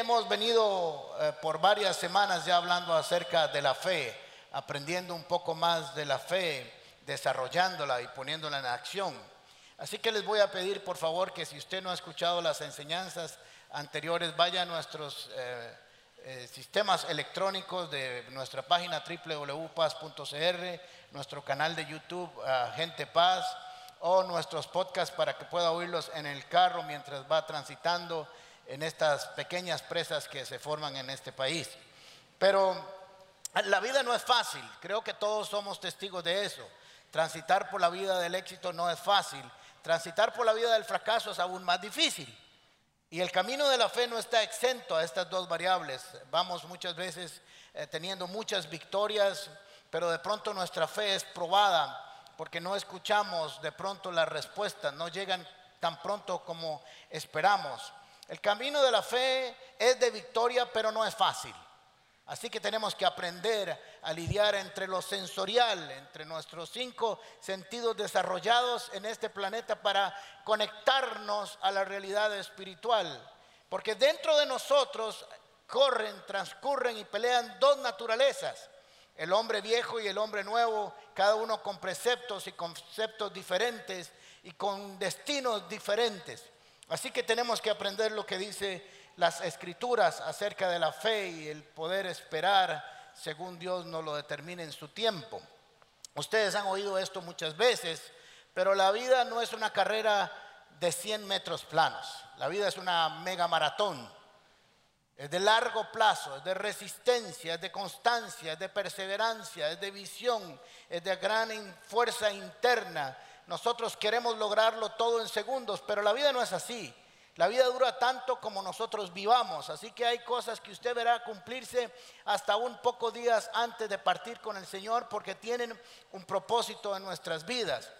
hemos venido eh, por varias semanas ya hablando acerca de la fe, aprendiendo un poco más de la fe, desarrollándola y poniéndola en acción. Así que les voy a pedir por favor que si usted no ha escuchado las enseñanzas anteriores, vaya a nuestros eh, eh, sistemas electrónicos de nuestra página www.paz.cr, nuestro canal de YouTube Gente Paz o nuestros podcasts para que pueda oírlos en el carro mientras va transitando en estas pequeñas presas que se forman en este país. Pero la vida no es fácil, creo que todos somos testigos de eso. Transitar por la vida del éxito no es fácil, transitar por la vida del fracaso es aún más difícil. Y el camino de la fe no está exento a estas dos variables. Vamos muchas veces eh, teniendo muchas victorias, pero de pronto nuestra fe es probada porque no escuchamos de pronto las respuestas, no llegan tan pronto como esperamos. El camino de la fe es de victoria, pero no es fácil. Así que tenemos que aprender a lidiar entre lo sensorial, entre nuestros cinco sentidos desarrollados en este planeta para conectarnos a la realidad espiritual. Porque dentro de nosotros corren, transcurren y pelean dos naturalezas. El hombre viejo y el hombre nuevo, cada uno con preceptos y conceptos diferentes y con destinos diferentes. Así que tenemos que aprender lo que dice las escrituras acerca de la fe y el poder esperar según Dios nos lo determine en su tiempo. Ustedes han oído esto muchas veces, pero la vida no es una carrera de 100 metros planos. La vida es una mega maratón. Es de largo plazo, es de resistencia, es de constancia, es de perseverancia, es de visión, es de gran fuerza interna, nosotros queremos lograrlo todo en segundos, pero la vida no es así. La vida dura tanto como nosotros vivamos, así que hay cosas que usted verá cumplirse hasta un poco días antes de partir con el Señor porque tienen un propósito en nuestras vidas.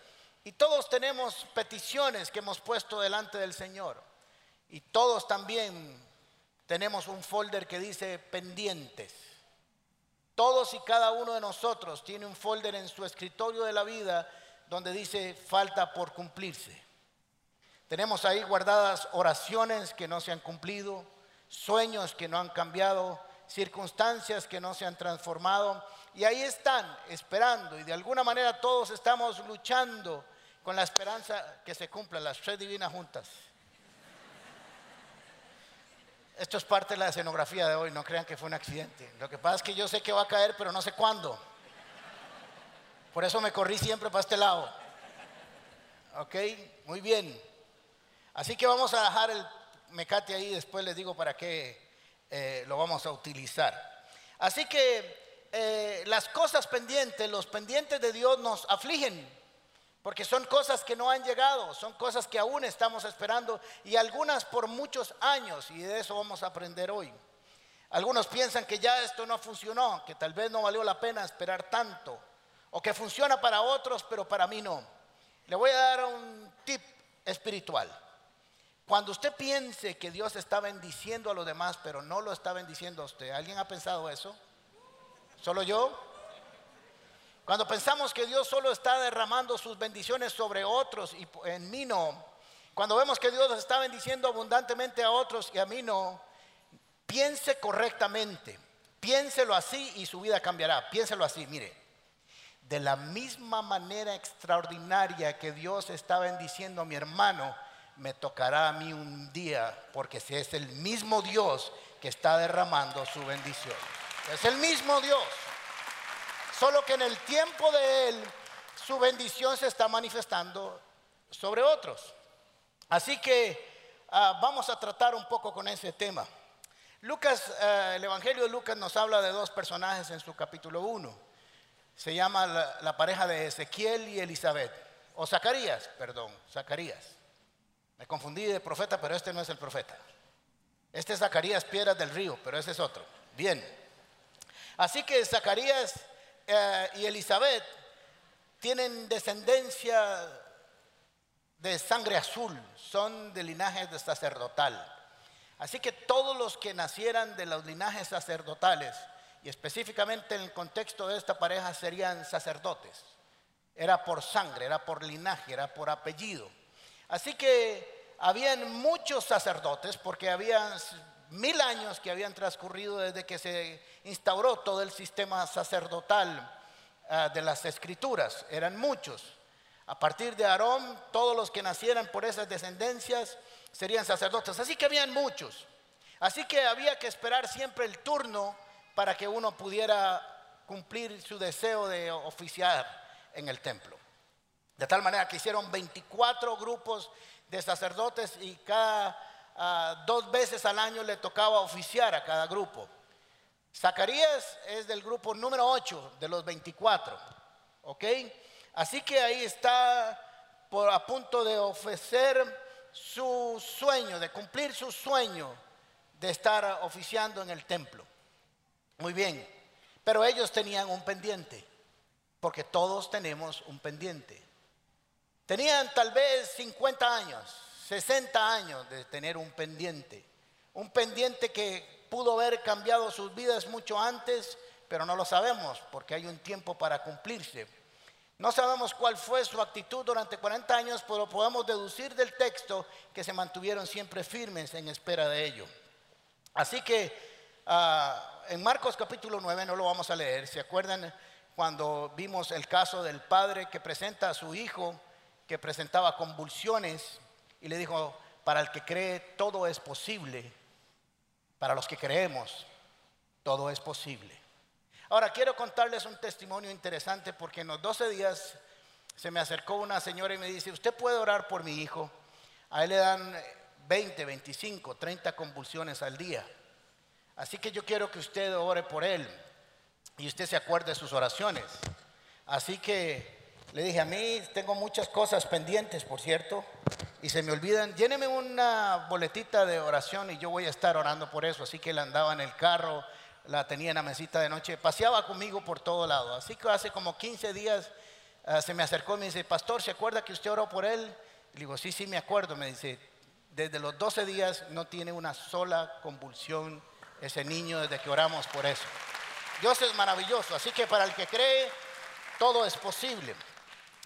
Y todos tenemos peticiones que hemos puesto delante del Señor. Y todos también tenemos un folder que dice pendientes. Todos y cada uno de nosotros tiene un folder en su escritorio de la vida donde dice falta por cumplirse. Tenemos ahí guardadas oraciones que no se han cumplido, sueños que no han cambiado, circunstancias que no se han transformado. Y ahí están, esperando. Y de alguna manera todos estamos luchando con la esperanza que se cumplan las tres divinas juntas. Esto es parte de la escenografía de hoy, no crean que fue un accidente. Lo que pasa es que yo sé que va a caer, pero no sé cuándo. Por eso me corrí siempre para este lado. Ok, muy bien. Así que vamos a dejar el mecate ahí, después les digo para qué eh, lo vamos a utilizar. Así que eh, las cosas pendientes, los pendientes de Dios nos afligen, porque son cosas que no han llegado, son cosas que aún estamos esperando y algunas por muchos años, y de eso vamos a aprender hoy. Algunos piensan que ya esto no funcionó, que tal vez no valió la pena esperar tanto o que funciona para otros, pero para mí no. Le voy a dar un tip espiritual. Cuando usted piense que Dios está bendiciendo a los demás, pero no lo está bendiciendo a usted, ¿alguien ha pensado eso? ¿Solo yo? Cuando pensamos que Dios solo está derramando sus bendiciones sobre otros y en mí no, cuando vemos que Dios está bendiciendo abundantemente a otros y a mí no, piense correctamente, piénselo así y su vida cambiará. Piénselo así, mire, de la misma manera extraordinaria que Dios está bendiciendo a mi hermano, me tocará a mí un día, porque es el mismo Dios que está derramando su bendición. Es el mismo Dios. Solo que en el tiempo de Él, su bendición se está manifestando sobre otros. Así que ah, vamos a tratar un poco con ese tema. Lucas, eh, el Evangelio de Lucas nos habla de dos personajes en su capítulo 1 se llama la, pareja de Ezequiel y Elizabeth. O Zacarías, perdón, Zacarías. Me confundí de profeta, pero este no es el profeta. Este es Zacarías Piedras del Río, pero ese es otro. Bien. Así que Zacarías eh, y Elizabeth tienen descendencia de sangre azul, son de linaje de sacerdotal. Así que todos los que nacieran de los linajes sacerdotales y específicamente en el contexto de esta pareja serían sacerdotes. Era por sangre, era por linaje, era por apellido. Así que habían muchos sacerdotes porque había mil años que habían transcurrido desde que se instauró todo el sistema sacerdotal ah, de las escrituras. Eran muchos. A partir de Aarón, todos los que nacieran por esas descendencias serían sacerdotes. Así que habían muchos. Así que había que esperar siempre el turno para que uno pudiera cumplir su deseo de oficiar en el templo. De tal manera que hicieron 24 grupos de sacerdotes y cada ah, dos veces al año le tocaba oficiar a cada grupo. Zacarías es del grupo número 8 de los 24. ¿Ok? Así que ahí está por, a punto de ofrecer su sueño, de cumplir su sueño de estar oficiando en el templo. Muy bien, pero ellos tenían un pendiente, porque todos tenemos un pendiente. Tenían tal vez 50 años, 60 años de tener un pendiente. Un pendiente que pudo haber cambiado sus vidas mucho antes, pero no lo sabemos porque hay un tiempo para cumplirse. No sabemos cuál fue su actitud durante 40 años, pero podemos deducir del texto que se mantuvieron siempre firmes en espera de ello. Así que ah, en Marcos capítulo 9 no lo vamos a leer. ¿Se acuerdan cuando vimos el caso del padre que presenta a su hijo? que presentaba convulsiones y le dijo, para el que cree todo es posible, para los que creemos todo es posible. Ahora quiero contarles un testimonio interesante porque en los 12 días se me acercó una señora y me dice, usted puede orar por mi hijo. A él le dan 20, 25, 30 convulsiones al día. Así que yo quiero que usted ore por él y usted se acuerde de sus oraciones. Así que le dije, a mí tengo muchas cosas pendientes, por cierto, y se me olvidan. Lléneme una boletita de oración y yo voy a estar orando por eso. Así que él andaba en el carro, la tenía en la mesita de noche, paseaba conmigo por todo lado. Así que hace como 15 días ah, se me acercó y me dice, Pastor, ¿se acuerda que usted oró por él? le digo, sí, sí, me acuerdo. Me dice, desde los 12 días no tiene una sola convulsión ese niño desde que oramos por eso. Dios es maravilloso, así que para el que cree, todo es posible.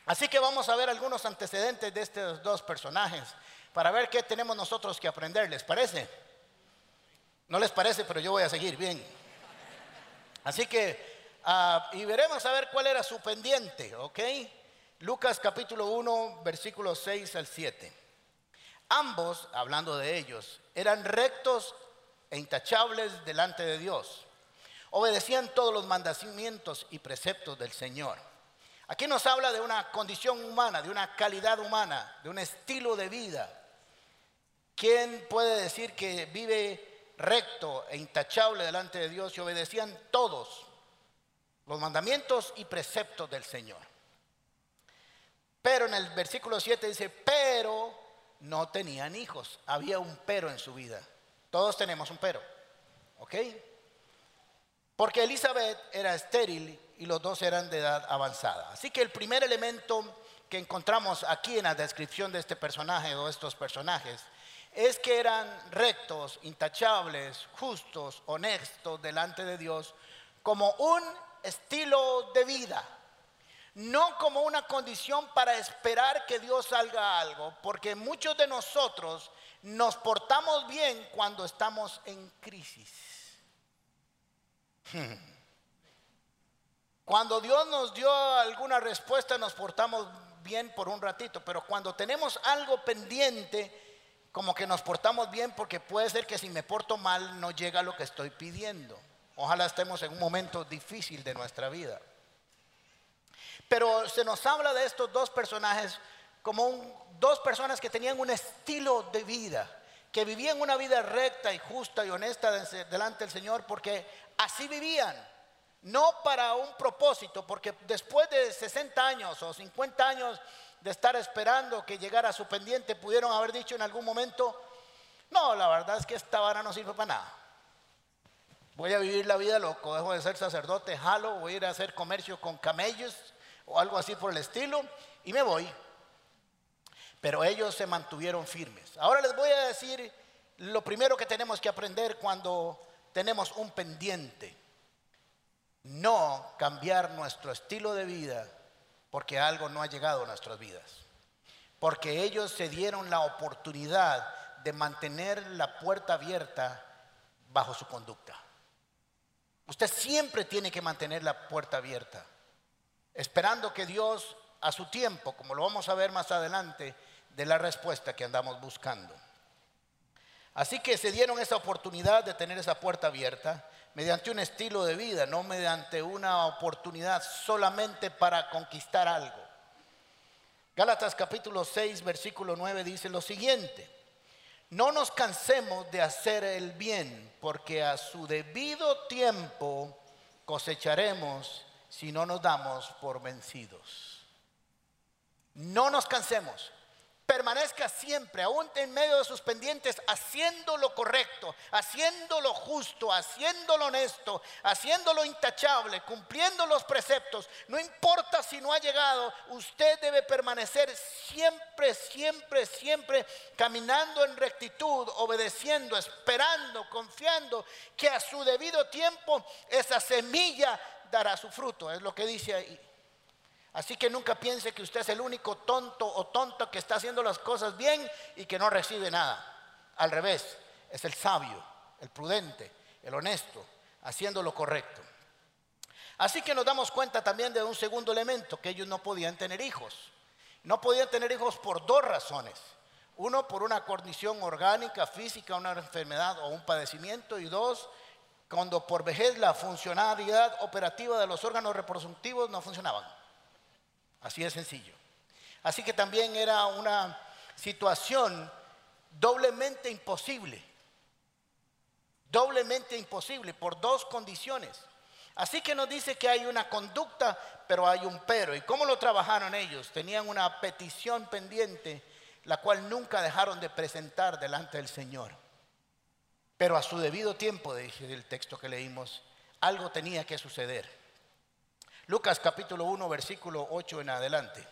Así que vamos a ver algunos antecedentes de estos dos personajes para ver qué tenemos nosotros que aprender. ¿Les parece? No les parece, pero yo voy a seguir bien. Así que, ah, y veremos a ver cuál era su pendiente, ¿ok? Lucas capítulo 1, versículos 6 al 7. Ambos, hablando de ellos, eran rectos e intachables delante de Dios. Obedecían todos los mandamientos y preceptos del Señor Aquí nos habla de una condición humana, de una calidad humana, de un estilo de vida. ¿Quién puede decir que vive recto e intachable delante de Dios y obedecían todos los mandamientos y preceptos del Señor? Pero en el versículo 7 dice, pero no tenían hijos. Había un pero en su vida. Todos tenemos un pero. ¿Ok? Porque Elizabeth era estéril y los dos eran de edad avanzada. Así que el primer elemento que encontramos aquí en la descripción de este personaje o estos personajes es que eran rectos, intachables, justos, honestos delante de Dios como un estilo de vida, no como una condición para esperar que Dios salga algo, porque muchos de nosotros nos portamos bien cuando estamos en crisis. Hmm. Cuando Dios nos dio alguna respuesta nos portamos bien por un ratito, pero cuando tenemos algo pendiente, como que nos portamos bien porque puede ser que si me porto mal no llega lo que estoy pidiendo. Ojalá estemos en un momento difícil de nuestra vida. Pero se nos habla de estos dos personajes como dos personas que tenían un estilo de vida, que vivían una vida recta y justa y honesta delante del Señor porque así vivían no para un propósito, porque después de 60 años o 50 años de estar esperando que llegara su pendiente, pudieron haber dicho en algún momento, no, la verdad es que esta vara no sirve para nada. Voy a vivir la vida loco, dejo de ser sacerdote, jalo, voy a ir a hacer comercio con camellos o algo así por el estilo y me voy. Pero ellos se mantuvieron firmes. Ahora les voy a decir lo primero que tenemos que aprender cuando tenemos un pendiente no cambiar nuestro estilo de vida porque algo no ha llegado a nuestras vidas. Porque ellos se dieron la oportunidad de mantener la puerta abierta bajo su conducta. Usted siempre tiene que mantener la puerta abierta, esperando que Dios a su tiempo, como lo vamos a ver más adelante, dé la respuesta que andamos buscando. Así que se dieron esa oportunidad de tener esa puerta abierta mediante un estilo de vida, no mediante una oportunidad solamente para conquistar algo. Gálatas capítulo 6, versículo 9 dice lo siguiente, no nos cansemos de hacer el bien, porque a su debido tiempo cosecharemos si no nos damos por vencidos. No nos cansemos permanezca siempre, aún en medio de sus pendientes, haciendo lo correcto, haciendo lo justo, haciendo lo honesto, haciendo lo intachable, cumpliendo los preceptos. No importa si no ha llegado, usted debe permanecer siempre, siempre, siempre caminando en rectitud, obedeciendo, esperando, confiando que a su debido tiempo esa semilla dará su fruto. Es lo que dice ahí. Así que nunca piense que usted es el único tonto o tonto que está haciendo las cosas bien y que no recibe nada. Al revés, es el sabio, el prudente, el honesto, haciendo lo correcto. Así que nos damos cuenta también de un segundo elemento, que ellos no podían tener hijos. No podían tener hijos por dos razones. Uno, por una condición orgánica, física, una enfermedad o un padecimiento. Y dos, cuando por vejez la funcionalidad operativa de los órganos reproductivos no funcionaban. Así de sencillo. Así que también era una situación doblemente imposible. Doblemente imposible por dos condiciones. Así que nos dice que hay una conducta, pero hay un pero. ¿Y cómo lo trabajaron ellos? Tenían una petición pendiente, la cual nunca dejaron de presentar delante del Señor. Pero a su debido tiempo, dice el texto que leímos, algo tenía que suceder. Lucas capítulo 1, versículo 8 en adelante.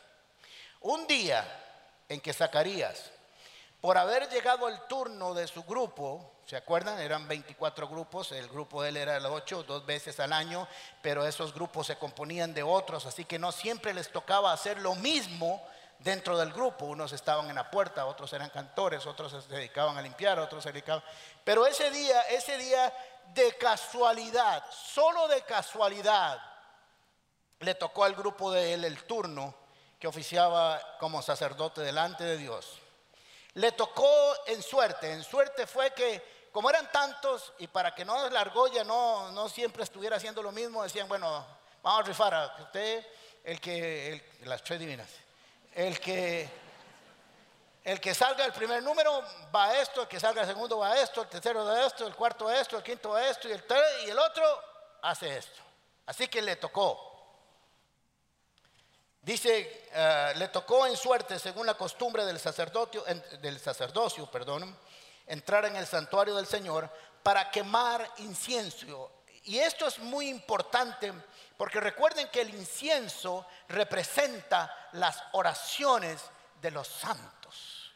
Un día en que Zacarías, por haber llegado el turno de su grupo, ¿se acuerdan? Eran 24 grupos, el grupo de él era el 8, dos veces al año, pero esos grupos se componían de otros, así que no siempre les tocaba hacer lo mismo dentro del grupo. Unos estaban en la puerta, otros eran cantores, otros se dedicaban a limpiar, otros se dedicaban. Pero ese día, ese día de casualidad, solo de casualidad, le tocó al grupo de él el turno que oficiaba como sacerdote delante de Dios. Le tocó en suerte, en suerte fue que como eran tantos y para que no la argolla no, no siempre estuviera haciendo lo mismo, decían, bueno, vamos a rifar a usted, el que, las tres divinas, el que, el que salga el primer número va a esto, el que salga el segundo va a esto, el tercero de esto, el cuarto a esto, el quinto a esto y el, y el otro hace esto. Así que le tocó. Dice, eh, le tocó en suerte, según la costumbre del, sacerdocio, del sacerdocio, perdón, entrar en el santuario del Señor para quemar incienso. Y esto es muy importante porque recuerden que el incienso representa las oraciones de los santos.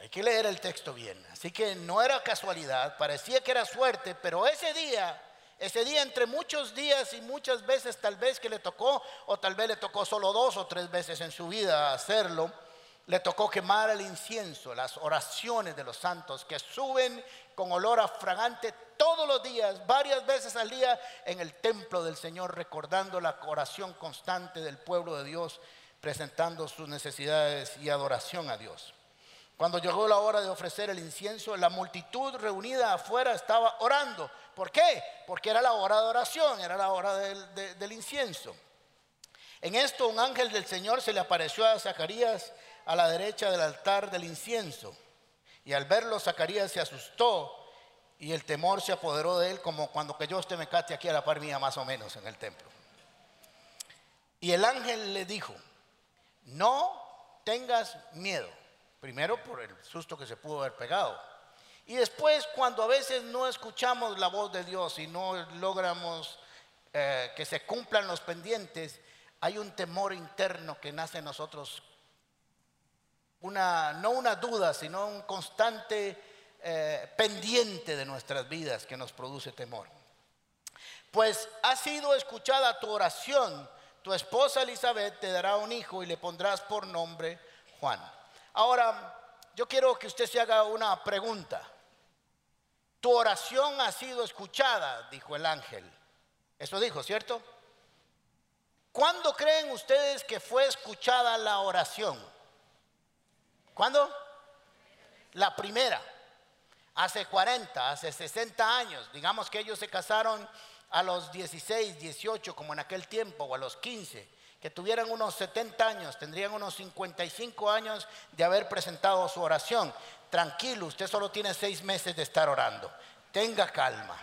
Hay que leer el texto bien. Así que no era casualidad, parecía que era suerte, pero ese día ese día entre muchos días y muchas veces tal vez que le tocó, o tal vez le tocó solo dos o tres veces en su vida hacerlo, le tocó quemar el incienso, las oraciones de los santos que suben con olor a fragante todos los días, varias veces al día en el templo del Señor, recordando la oración constante del pueblo de Dios, presentando sus necesidades y adoración a Dios. Cuando llegó la hora de ofrecer el incienso, la multitud reunida afuera estaba orando. ¿Por qué? Porque era la hora de oración, era la hora del, incienso. En esto un ángel del Señor se le apareció a Zacarías a la derecha del altar del incienso. Y al verlo, Zacarías se asustó y el temor se apoderó de él como cuando que yo esté me cate aquí a la par mía más o menos en el templo. Y el ángel le dijo, no tengas miedo. Primero por el susto que se pudo haber pegado. Y después cuando a veces no escuchamos la voz de Dios y no logramos eh, que se cumplan los pendientes, hay un temor interno que nace en nosotros. Una, no una duda, sino un constante eh, pendiente de nuestras vidas que nos produce temor. Pues ha sido escuchada tu oración, tu esposa Elizabeth te dará un hijo y le pondrás por nombre Juan. Ahora, yo quiero que usted se haga una pregunta. tu oración ha sido escuchada, dijo el ángel. Eso dijo, ¿cierto? ¿Cuándo creen ustedes que fue escuchada la oración? ¿Cuándo? La primera, hace 40, hace 60 años. Digamos que ellos se casaron a los 16, 18, como en aquel tiempo, o a los 15, que tuvieran unos 70 años, tendrían unos 55 años de haber presentado su oración. Tranquilo, usted solo tiene seis meses de estar orando. Tenga calma,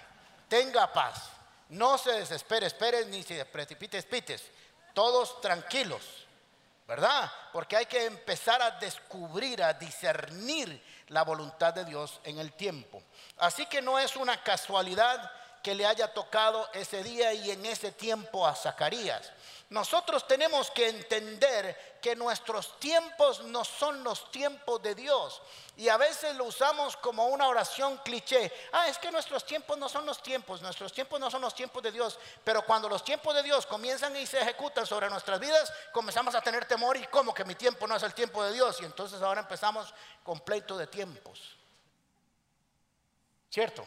tenga paz. No se desespere, espere ni se precipite, espites. Todos tranquilos, ¿verdad? Porque hay que empezar a descubrir, a discernir la voluntad de Dios en el tiempo. Así que no es una casualidad que le haya tocado ese día y en ese tiempo a Zacarías. Nosotros tenemos que entender que nuestros tiempos no son los tiempos de Dios. Y a veces lo usamos como una oración cliché. Ah, es que nuestros tiempos no son los tiempos, nuestros tiempos no son los tiempos de Dios. Pero cuando los tiempos de Dios comienzan y se ejecutan sobre nuestras vidas, comenzamos a tener temor y como que mi tiempo no es el tiempo de Dios. Y entonces ahora empezamos con pleito de tiempos. ¿Cierto?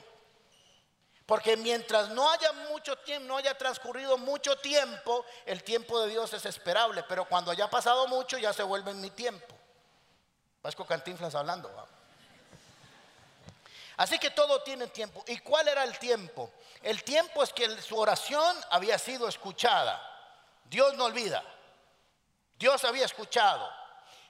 Porque mientras no haya mucho tiempo, no haya transcurrido mucho tiempo, el tiempo de Dios es esperable. Pero cuando haya pasado mucho, ya se vuelve en mi tiempo. Vasco Cantinflas hablando. Así que todo tiene tiempo. ¿Y cuál era el tiempo? El tiempo es que su oración había sido escuchada. Dios no olvida. Dios había escuchado.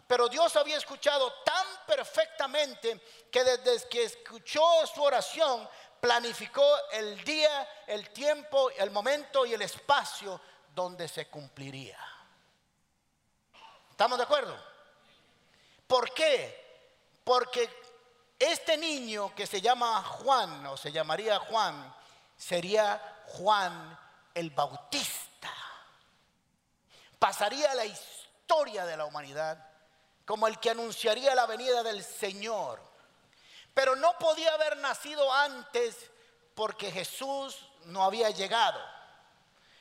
Pero Dios había escuchado tan perfectamente que desde que escuchó su oración planificó el día, el tiempo, el momento y el espacio donde se cumpliría. ¿Estamos de acuerdo? ¿Por qué? Porque este niño que se llama Juan, o se llamaría Juan, sería Juan el Bautista. Pasaría la historia de la humanidad como el que anunciaría la venida del Señor pero no podía haber nacido antes porque Jesús no había llegado.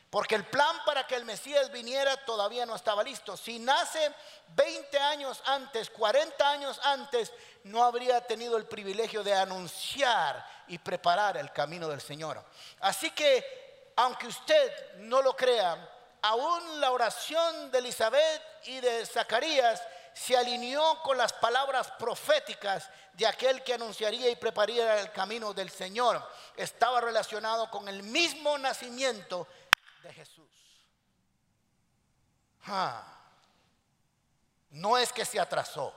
Porque el plan para que el Mesías viniera todavía no estaba listo. Si nace 20 años antes, 40 años antes, no habría tenido el privilegio de anunciar y preparar el camino del Señor. Así que, aunque usted no lo crea, aún la oración de Elizabeth y de Zacarías se alineó con las palabras proféticas de aquel que anunciaría y prepararía el camino del Señor. Estaba relacionado con el mismo nacimiento de Jesús. Ah. No es que se atrasó,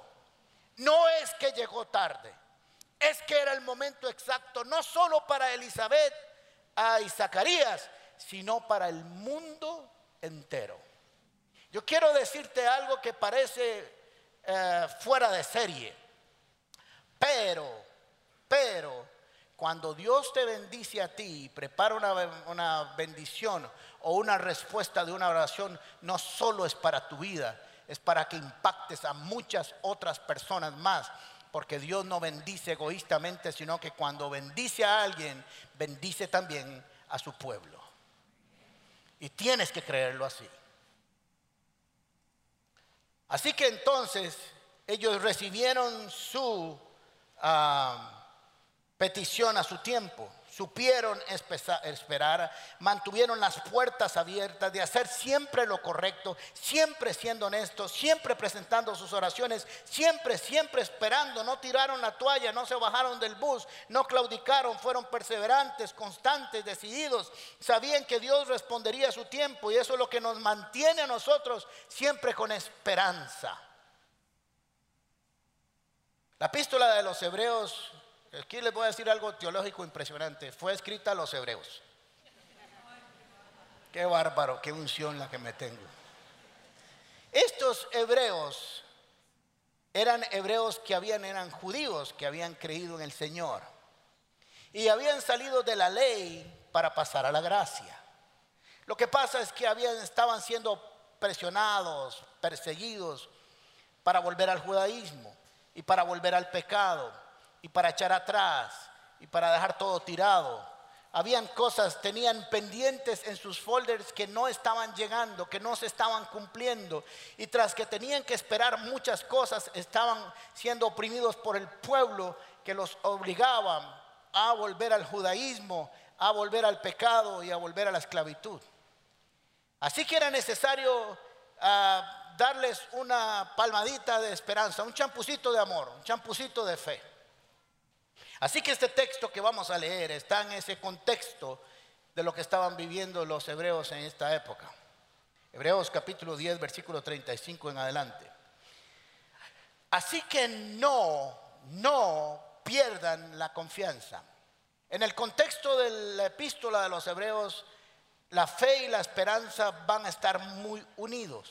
no es que llegó tarde, es que era el momento exacto, no solo para Elizabeth y Zacarías, sino para el mundo entero. Yo quiero decirte algo que parece eh, fuera de serie. Pero, pero, cuando Dios te bendice a ti y prepara una, una bendición o una respuesta de una oración, no solo es para tu vida, es para que impactes a muchas otras personas más. Porque Dios no bendice egoístamente, sino que cuando bendice a alguien, bendice también a su pueblo. Y tienes que creerlo así. Así que entonces ellos recibieron su ah, petición a su tiempo, supieron esperar, mantuvieron las puertas abiertas de hacer siempre lo correcto, siempre siendo honestos, siempre presentando sus oraciones, siempre, siempre esperando, no tiraron la toalla, no se bajaron del bus, no claudicaron, fueron perseverantes, constantes, decididos, sabían que Dios respondería a su tiempo y eso es lo que nos mantiene a nosotros siempre con esperanza. La epístola de los hebreos, aquí les voy a decir algo teológico impresionante, fue escrita a los hebreos. Qué bárbaro, qué unción la que me tengo. Estos hebreos eran hebreos que habían, eran judíos que habían creído en el Señor y habían salido de la ley para pasar a la gracia. Lo que pasa es que habían, estaban siendo presionados, perseguidos para volver al judaísmo y para volver al pecado y para echar atrás y para dejar todo tirado. Habían cosas, tenían pendientes en sus folders que no estaban llegando, que no se estaban cumpliendo. Y tras que tenían que esperar muchas cosas, estaban siendo oprimidos por el pueblo que los obligaban a volver al judaísmo, a volver al pecado y a volver a la esclavitud. Así que era necesario ah, darles una palmadita de esperanza, un champucito de amor, un champucito de fe. Así que este texto que vamos a leer está en ese contexto de lo que estaban viviendo los hebreos en esta época. Hebreos capítulo 10, versículo 35 en adelante. Así que no, no pierdan la confianza. En el contexto de la epístola de los hebreos, la fe y la esperanza van a estar muy unidos.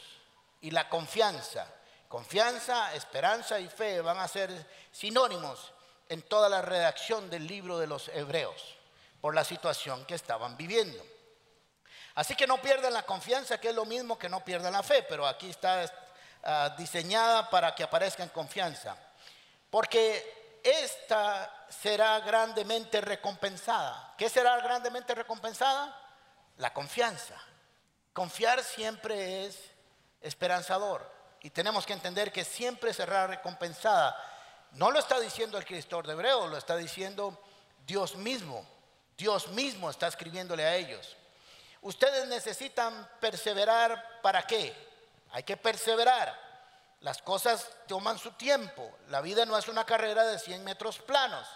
Y la confianza, confianza, esperanza y fe van a ser sinónimos en toda la redacción del libro de los hebreos por la situación que estaban viviendo. Así que no pierdan la confianza, que es lo mismo que no pierdan la fe, pero aquí está ah, diseñada para que aparezca en confianza. Porque esta será grandemente recompensada. ¿Qué será grandemente recompensada? La confianza. Confiar siempre es esperanzador. Y tenemos que entender que siempre será recompensada no lo está diciendo el escritor de Hebreo, lo está diciendo Dios mismo. Dios mismo está escribiéndole a ellos. Ustedes necesitan perseverar para qué? Hay que perseverar. Las cosas toman su tiempo. La vida no es una carrera de 100 metros planos,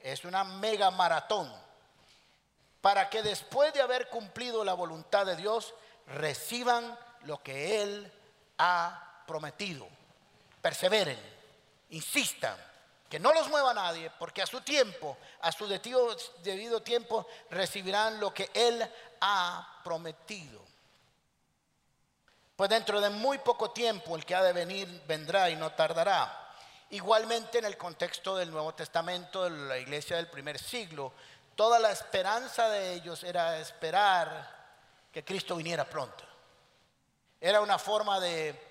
es una mega maratón. Para que después de haber cumplido la voluntad de Dios, reciban lo que Él ha prometido. Perseveren. Insistan, que no los mueva nadie, porque a su tiempo, a su debido tiempo, recibirán lo que Él ha prometido. Pues dentro de muy poco tiempo el que ha de venir vendrá y no tardará. Igualmente en el contexto del Nuevo Testamento, de la iglesia del primer siglo, toda la esperanza de ellos era esperar que Cristo viniera pronto. Era una forma de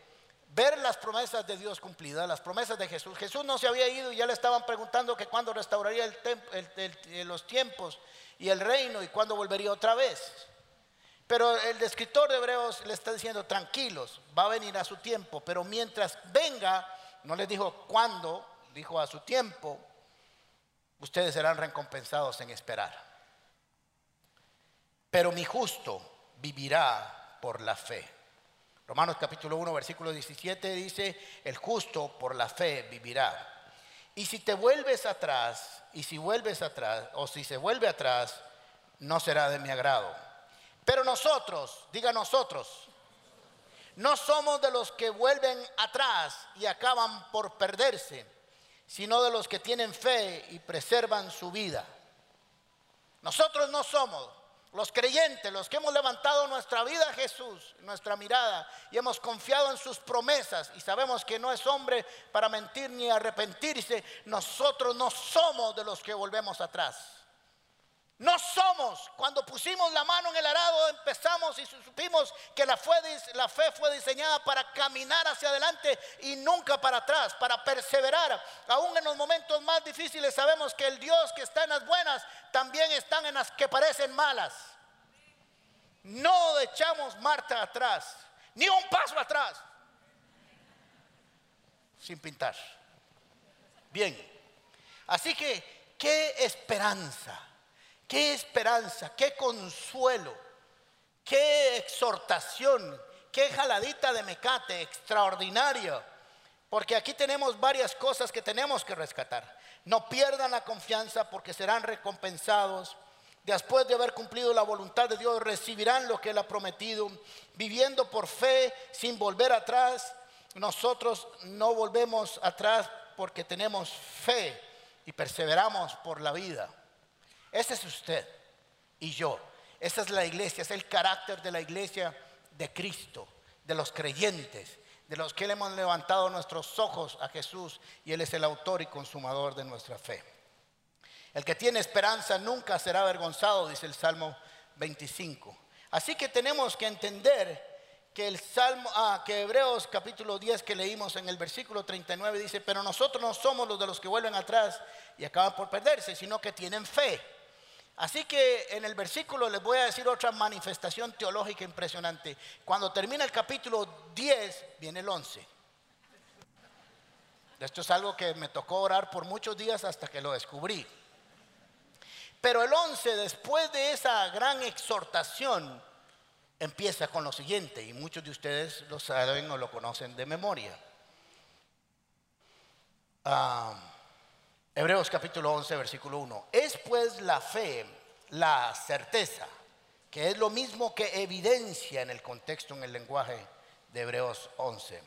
ver las promesas de Dios cumplidas, las promesas de Jesús. Jesús no se había ido y ya le estaban preguntando que cuándo restauraría el los tiempos y el reino y cuándo volvería otra vez. Pero el escritor de Hebreos le está diciendo, tranquilos, va a venir a su tiempo, pero mientras venga, no les dijo cuándo, dijo a su tiempo, ustedes serán recompensados en esperar. Pero mi justo vivirá por la fe. Romanos capítulo 1, versículo 17 dice, el justo por la fe vivirá. Y si te vuelves atrás, y si vuelves atrás, o si se vuelve atrás, no será de mi agrado. Pero nosotros, diga nosotros, no somos de los que vuelven atrás y acaban por perderse, sino de los que tienen fe y preservan su vida. Nosotros no somos los creyentes, los que hemos levantado nuestra vida a Jesús, nuestra mirada, y hemos confiado en sus promesas y sabemos que no es hombre para mentir ni arrepentirse, nosotros no somos de los que volvemos atrás. No somos, cuando pusimos la mano en el arado, empezamos y supimos que la, fe fue diseñada para caminar hacia adelante y nunca para atrás, para perseverar. Aún en los momentos más difíciles sabemos que el Dios que está en las buenas también está en las que parecen malas. No echamos Marta atrás, ni un paso atrás, sin pintar. Bien, así que, ¿qué esperanza? Qué esperanza, qué consuelo, qué exhortación, qué jaladita de mecate extraordinaria. Porque aquí tenemos varias cosas que tenemos que rescatar. No pierdan la confianza porque serán recompensados. Después de haber cumplido la voluntad de Dios, recibirán lo que Él ha prometido. Viviendo por fe, sin volver atrás. Nosotros no volvemos atrás porque tenemos fe y perseveramos por la vida. Ese es usted y yo. Esa es la iglesia, es el carácter de la iglesia de Cristo, de los creyentes, de los que le hemos levantado nuestros ojos a Jesús y Él es el autor y consumador de nuestra fe. El que tiene esperanza nunca será avergonzado, dice el Salmo 25. Así que tenemos que entender que el Salmo, ah, que Hebreos capítulo 10 que leímos en el versículo 39 dice, pero nosotros no somos los de los que vuelven atrás y acaban por perderse, sino que tienen fe. Así que en el versículo les voy a decir otra manifestación teológica impresionante. Cuando termina el capítulo 10, viene el 11. Esto es algo que me tocó orar por muchos días hasta que lo descubrí. Pero el 11, después de esa gran exhortación, empieza con lo siguiente, y muchos de ustedes lo saben o lo conocen de memoria. Ah, Hebreos capítulo 11, versículo 1. Es pues la fe, la certeza, que es lo mismo que evidencia en el contexto, en el lenguaje de Hebreos 11,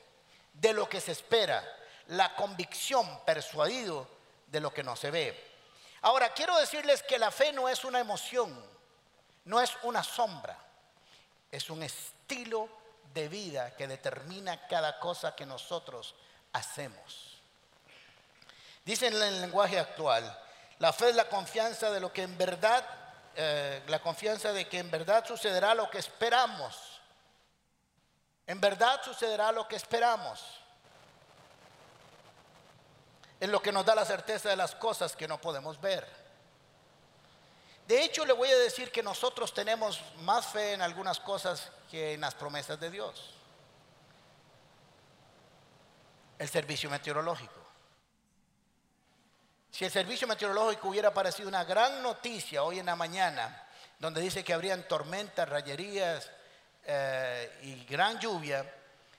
de lo que se espera, la convicción, persuadido de lo que no se ve. Ahora, quiero decirles que la fe no es una emoción, no es una sombra, es un estilo de vida que determina cada cosa que nosotros hacemos. Dicen en el lenguaje actual, la fe es la confianza de lo que en verdad, eh, la confianza de que en verdad sucederá lo que esperamos. En verdad sucederá lo que esperamos. Es lo que nos da la certeza de las cosas que no podemos ver. De hecho, le voy a decir que nosotros tenemos más fe en algunas cosas que en las promesas de Dios. El servicio meteorológico. Si el servicio meteorológico hubiera parecido una gran noticia hoy en la mañana, donde dice que habrían tormentas, rayerías eh, y gran lluvia,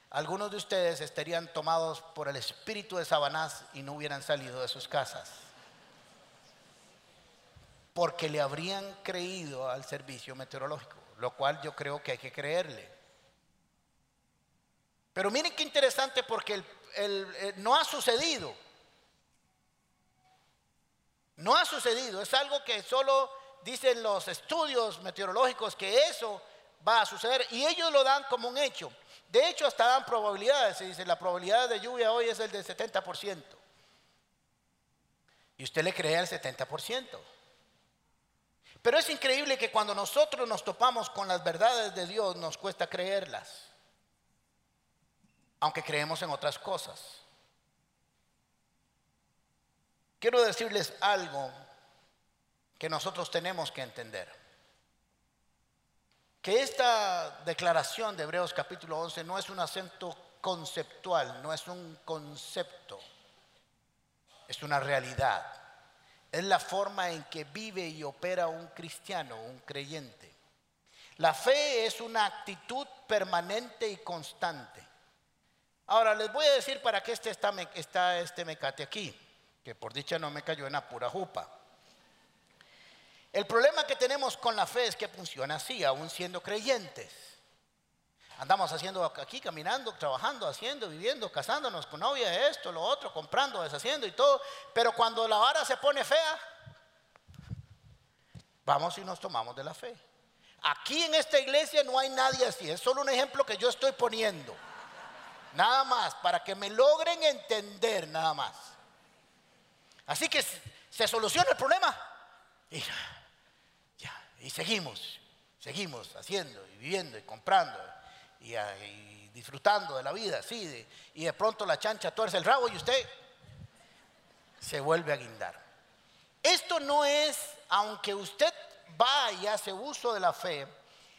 algunos de ustedes estarían tomados por el espíritu de Sabanás y no hubieran salido de sus casas. Porque le habrían creído al servicio meteorológico, lo cual yo creo que hay que creerle. Pero miren qué interesante porque no ha sucedido. No ha sucedido. Es algo que solo dicen los estudios meteorológicos que eso va a suceder y ellos lo dan como un hecho. De hecho, hasta dan probabilidades. Se dice, la probabilidad de lluvia hoy es el del 70%. Y usted le cree al 70%. Pero es increíble que cuando nosotros nos topamos con las verdades de Dios nos cuesta creerlas. Aunque creemos en otras cosas. Quiero decirles algo que nosotros tenemos que entender que esta declaración de Hebreos capítulo 11 no es un acento conceptual, no es un concepto, es una realidad. Es la forma en que vive y opera un cristiano, un creyente. La fe es una actitud permanente y constante. Ahora les voy a decir para qué este está, está este mecate aquí, que por dicha no me cayó en la pura jupa. El problema que tenemos con la fe es que funciona así, aún siendo creyentes. Andamos haciendo aquí, caminando, trabajando, haciendo, viviendo, casándonos con novia, esto, lo otro, comprando, deshaciendo y todo. Pero cuando la vara se pone fea, vamos y nos tomamos de la fe. Aquí en esta iglesia no hay nadie así, es solo un ejemplo que yo estoy poniendo. Nada más, para que me logren entender, nada más. Así que se soluciona el problema. Y y seguimos, seguimos haciendo y viviendo y comprando y, disfrutando de la vida, sí. y de pronto la chancha tuerce el rabo y usted se vuelve a guindar. Esto no es, aunque usted va y hace uso de la fe,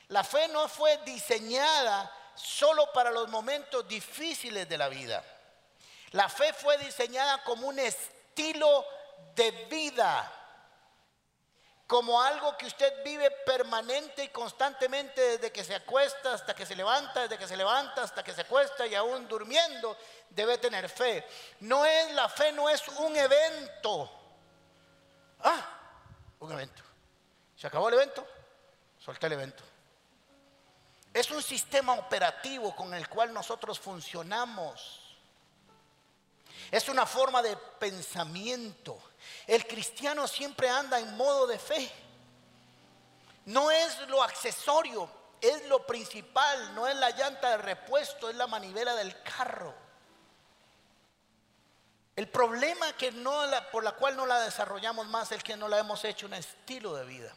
la fe no fue diseñada solo para los momentos difíciles de la vida. La fe fue diseñada como un estilo de vida como algo que usted vive permanente y constantemente desde que se acuesta hasta que se levanta, desde que se levanta hasta que se acuesta y aún durmiendo, debe tener fe. No es la fe, no es un evento. Ah, un evento. Se acabó el evento, solté el evento. Es un sistema operativo con el cual nosotros funcionamos. Es una forma de pensamiento el cristiano siempre anda en modo de fe. No es lo accesorio, es lo principal, no es la llanta de repuesto, es la manivela del carro. El problema que no por la cual no la desarrollamos más es que no la hemos hecho un estilo de vida.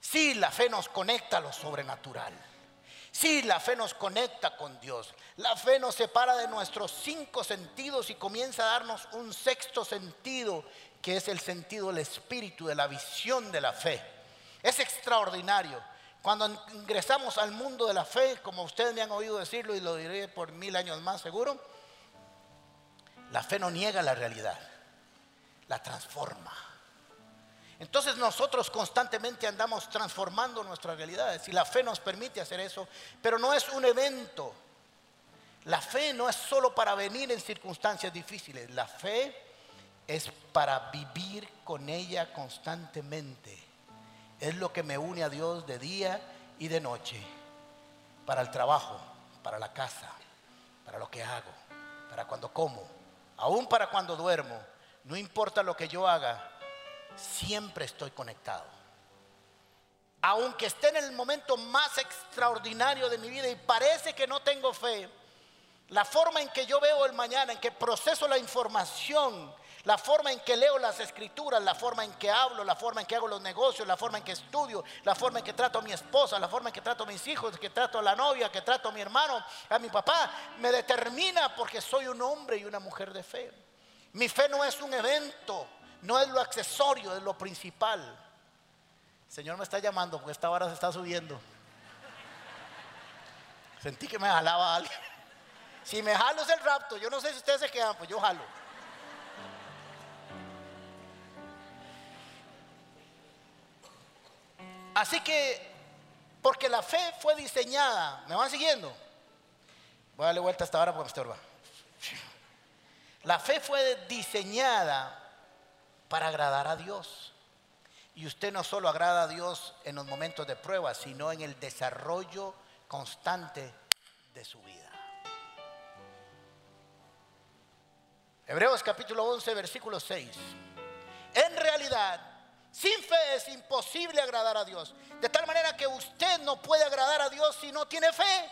Sí, la fe nos conecta a lo sobrenatural. Sí, la fe nos conecta con Dios. La fe nos separa de nuestros cinco sentidos y comienza a darnos un sexto sentido, que es el sentido del espíritu, de la visión de la fe. Es extraordinario. Cuando ingresamos al mundo de la fe, como ustedes me han oído decirlo y lo diré por mil años más seguro, la fe no niega la realidad, la transforma. Entonces nosotros constantemente andamos transformando nuestras realidades y la fe nos permite hacer eso, pero no es un evento. La fe no es solo para venir en circunstancias difíciles, la fe es para vivir con ella constantemente. Es lo que me une a Dios de día y de noche, para el trabajo, para la casa, para lo que hago, para cuando como, aún para cuando duermo. No importa lo que yo haga, siempre estoy conectado. Aunque esté en el momento más extraordinario de mi vida y parece que no tengo fe, la forma en que yo veo el mañana, en que proceso la información, la forma en que leo las escrituras, la forma en que hablo, la forma en que hago los negocios, la forma en que estudio, la forma en que trato a mi esposa, la forma en que trato a mis hijos, que trato a la novia, que trato a mi hermano, a mi papá, me determina porque soy un hombre y una mujer de fe. Mi fe no es un evento, no es lo accesorio, es lo principal. El Señor me está llamando porque esta hora se está subiendo. Sentí que me jalaba alguien. Si me jalo es el rapto. Yo no sé si ustedes se quedan, pues yo jalo. Así que, porque la fe fue diseñada, ¿me van siguiendo? Voy a darle vuelta hasta ahora porque me estorba. La fe fue diseñada para agradar a Dios. Y usted no solo agrada a Dios en los momentos de prueba, sino en el desarrollo constante de su vida. Hebreos capítulo 11, versículo 6. En realidad, sin fe es imposible agradar a Dios. De tal manera que usted no puede agradar a Dios si no tiene fe.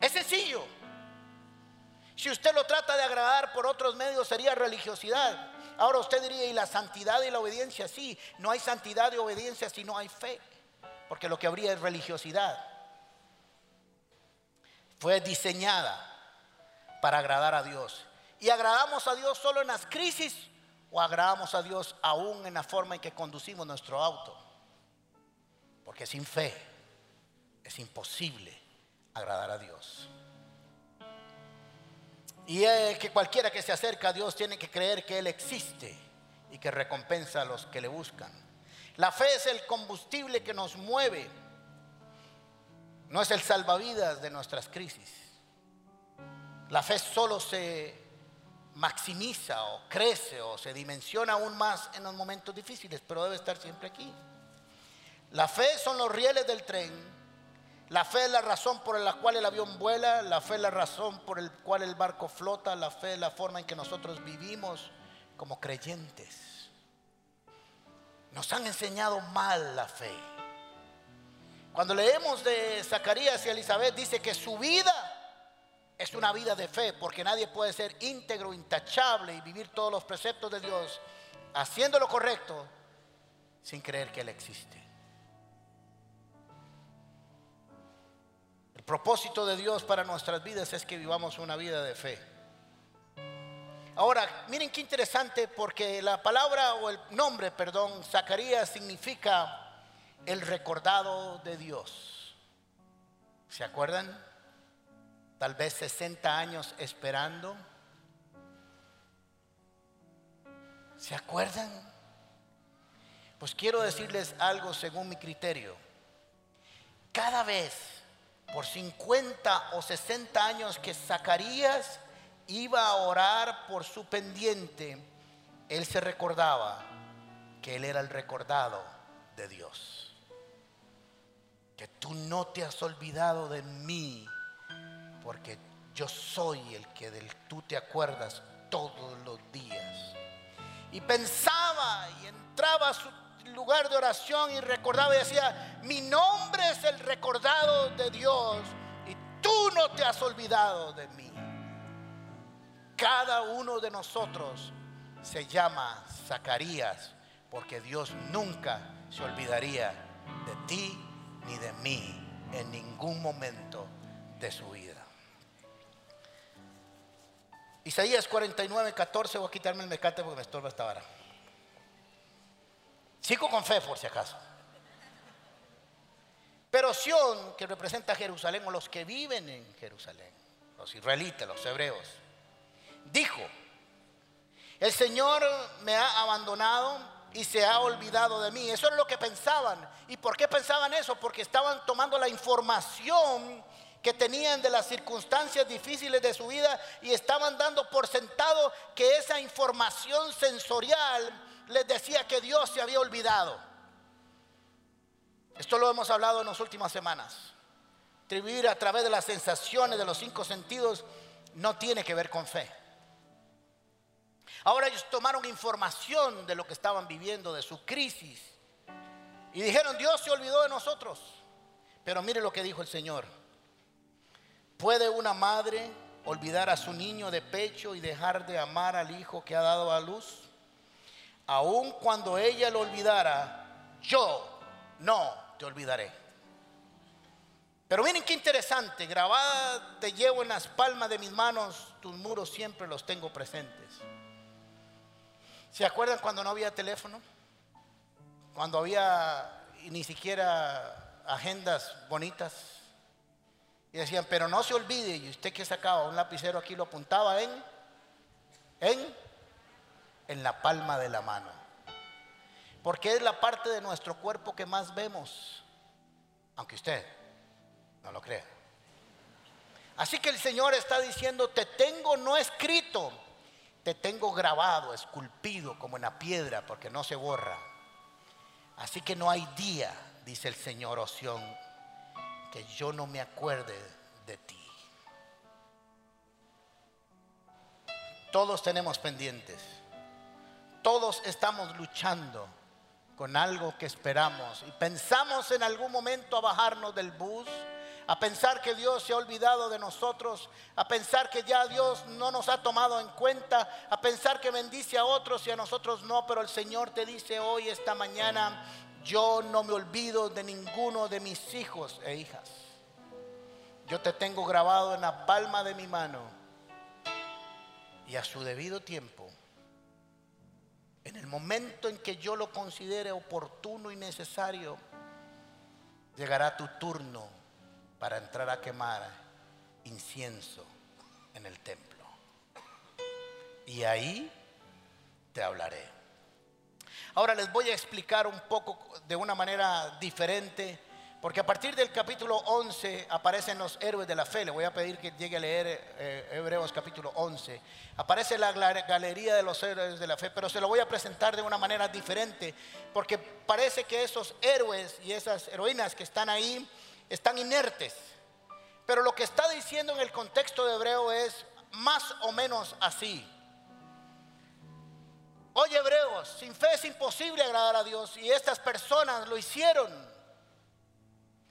Es sencillo. Si usted lo trata de agradar por otros medios sería religiosidad. Ahora usted diría, ¿y la santidad y la obediencia? Sí, no hay santidad y obediencia si no hay fe, porque lo que habría es religiosidad. Fue diseñada para agradar a Dios. ¿Y agradamos a Dios solo en las crisis o agradamos a Dios aún en la forma en que conducimos nuestro auto? Porque sin fe es imposible agradar a Dios. Y es que cualquiera que se acerca a Dios tiene que creer que Él existe y que recompensa a los que le buscan. La fe es el combustible que nos mueve, no es el salvavidas de nuestras crisis. La fe solo se maximiza o crece o se dimensiona aún más en los momentos difíciles, pero debe estar siempre aquí. La fe son los rieles del tren la fe es la razón por la cual el avión vuela, la fe es la razón por la cual el barco flota, la fe es la forma en que nosotros vivimos como creyentes. Nos han enseñado mal la fe. Cuando leemos de Zacarías y Elizabeth dice que su vida es una vida de fe, porque nadie puede ser íntegro, intachable y vivir todos los preceptos de Dios haciendo lo correcto sin creer que Él existe. El propósito de Dios para nuestras vidas es que vivamos una vida de fe. Ahora, miren qué interesante porque la palabra o el nombre, perdón, Zacarías significa el recordado de Dios. ¿Se acuerdan? Tal vez 60 años esperando. ¿Se acuerdan? Pues quiero decirles algo según mi criterio. Cada vez por 50 o 60 años que Zacarías iba a orar por su pendiente, él se recordaba que él era el recordado de Dios. Que tú no te has olvidado de mí, porque yo soy el que del tú te acuerdas todos los días. Y pensaba y entraba a su lugar de oración y recordaba y decía, mi nombre es el recordado de Dios y tú no te has olvidado de mí. Cada uno de nosotros se llama Zacarías porque Dios nunca se olvidaría de ti ni de mí en ningún momento de su vida. Isaías 49, 14, voy a quitarme el mecate porque me estorba esta vara. Sigo con fe por si acaso. Pero Sión, que representa Jerusalén, o los que viven en Jerusalén, los israelitas, los hebreos, dijo, el Señor me ha abandonado y se ha olvidado de mí. Eso es lo que pensaban. ¿Y por qué pensaban eso? Porque estaban tomando la información que tenían de las circunstancias difíciles de su vida y estaban dando por sentado que esa información sensorial les decía que Dios se había olvidado. Esto lo hemos hablado en las últimas semanas. Vivir a través de las sensaciones de los cinco sentidos no tiene que ver con fe. Ahora ellos tomaron información de lo que estaban viviendo, de su crisis, y dijeron, Dios se olvidó de nosotros. Pero mire lo que dijo el Señor. ¿Puede una madre olvidar a su niño de pecho y dejar de amar al hijo que ha dado a luz? Aun cuando ella lo olvidara, yo no te olvidaré. Pero miren qué interesante, grabada te llevo en las palmas de mis manos, tus muros siempre los tengo presentes. ¿Se acuerdan cuando no había teléfono? Cuando había ni siquiera agendas bonitas. Y decían, pero no se olvide, y usted que sacaba un lapicero aquí lo apuntaba en, en, en la palma de la mano. Porque es la parte de nuestro cuerpo que más vemos, aunque usted no lo crea. Así que el Señor está diciendo, te tengo no escrito, te tengo grabado, esculpido como en la piedra, porque no se borra. Así que no hay día, dice el Señor Oción, que yo no me acuerde de ti. Todos tenemos pendientes. Todos estamos luchando con algo que esperamos y pensamos en algún momento a bajarnos del bus, a pensar que Dios se ha olvidado de nosotros, a pensar que ya Dios no nos ha tomado en cuenta, a pensar que bendice a otros y a nosotros no, pero el Señor te dice hoy, esta mañana, yo no me olvido de ninguno de mis hijos e hijas. Yo te tengo grabado en la palma de mi mano y a su debido tiempo, en el momento en que yo lo considere oportuno y necesario, llegará tu turno para entrar a quemar incienso en el templo. Y ahí te hablaré. Ahora les voy a explicar un poco de una manera diferente, porque a partir del capítulo 11 aparecen los héroes de la fe. Le voy a pedir que llegue a leer eh, Hebreos capítulo 11. Aparece la galería de los héroes de la fe, pero se lo voy a presentar de una manera diferente, porque parece que esos héroes y esas heroínas que están ahí están inertes. Pero lo que está diciendo en el contexto de Hebreo es más o menos así. Oye, hebreos, sin fe es imposible agradar a Dios y estas personas lo hicieron.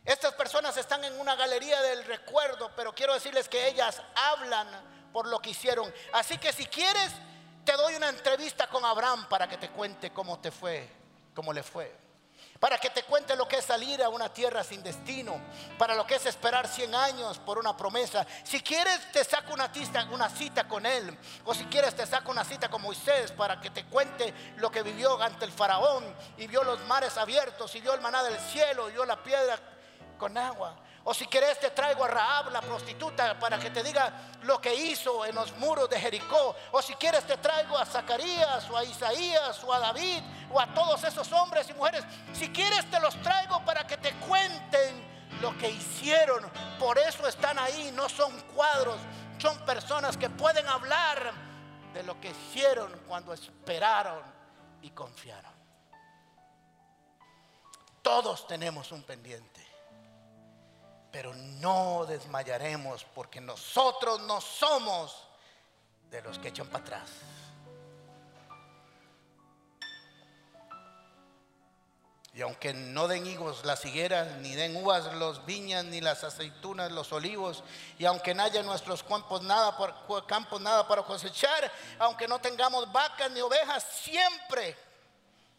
Estas personas están en una galería del recuerdo, pero quiero decirles que ellas hablan por lo que hicieron. Así que si quieres, te doy una entrevista con Abraham para que te cuente cómo te fue, cómo le fue para que te cuente lo que es salir a una tierra sin destino, para lo que es esperar 100 años por una promesa. Si quieres te saco una, una cita con él, o si quieres te saco una cita con Moisés para que te cuente lo que vivió ante el faraón y vio los mares abiertos y vio el maná del cielo y vio la piedra con agua. O si quieres te traigo a Raab, la prostituta, para que te diga lo que hizo en los muros de Jericó. O si quieres te traigo a Zacarías o a Isaías o a David o a todos esos hombres y mujeres. Si quieres te los traigo para que te cuenten lo que hicieron. Por eso están ahí, no son cuadros, son personas que pueden hablar de lo que hicieron cuando esperaron y confiaron. Todos tenemos un pendiente pero no desmayaremos porque nosotros no somos de los que echan para atrás. Y aunque no den higos las higueras, ni den uvas los viñas, ni las aceitunas los olivos, y aunque no haya en nuestros campos nada, campos nada para cosechar, aunque no tengamos vacas ni ovejas, siempre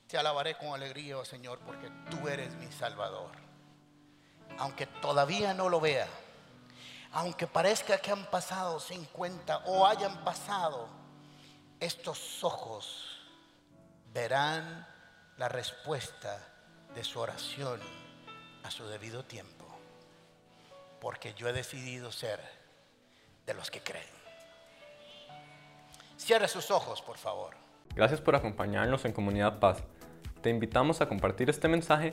te alabaré con alegría, oh Señor, porque tú eres mi Salvador aunque todavía no lo vea, aunque parezca que han pasado 50 o hayan pasado, estos ojos verán la respuesta de su oración a su debido tiempo, porque yo he decidido ser de los que creen. Cierre sus ojos, por favor. Gracias por acompañarnos en Comunidad Paz. Te invitamos a compartir este mensaje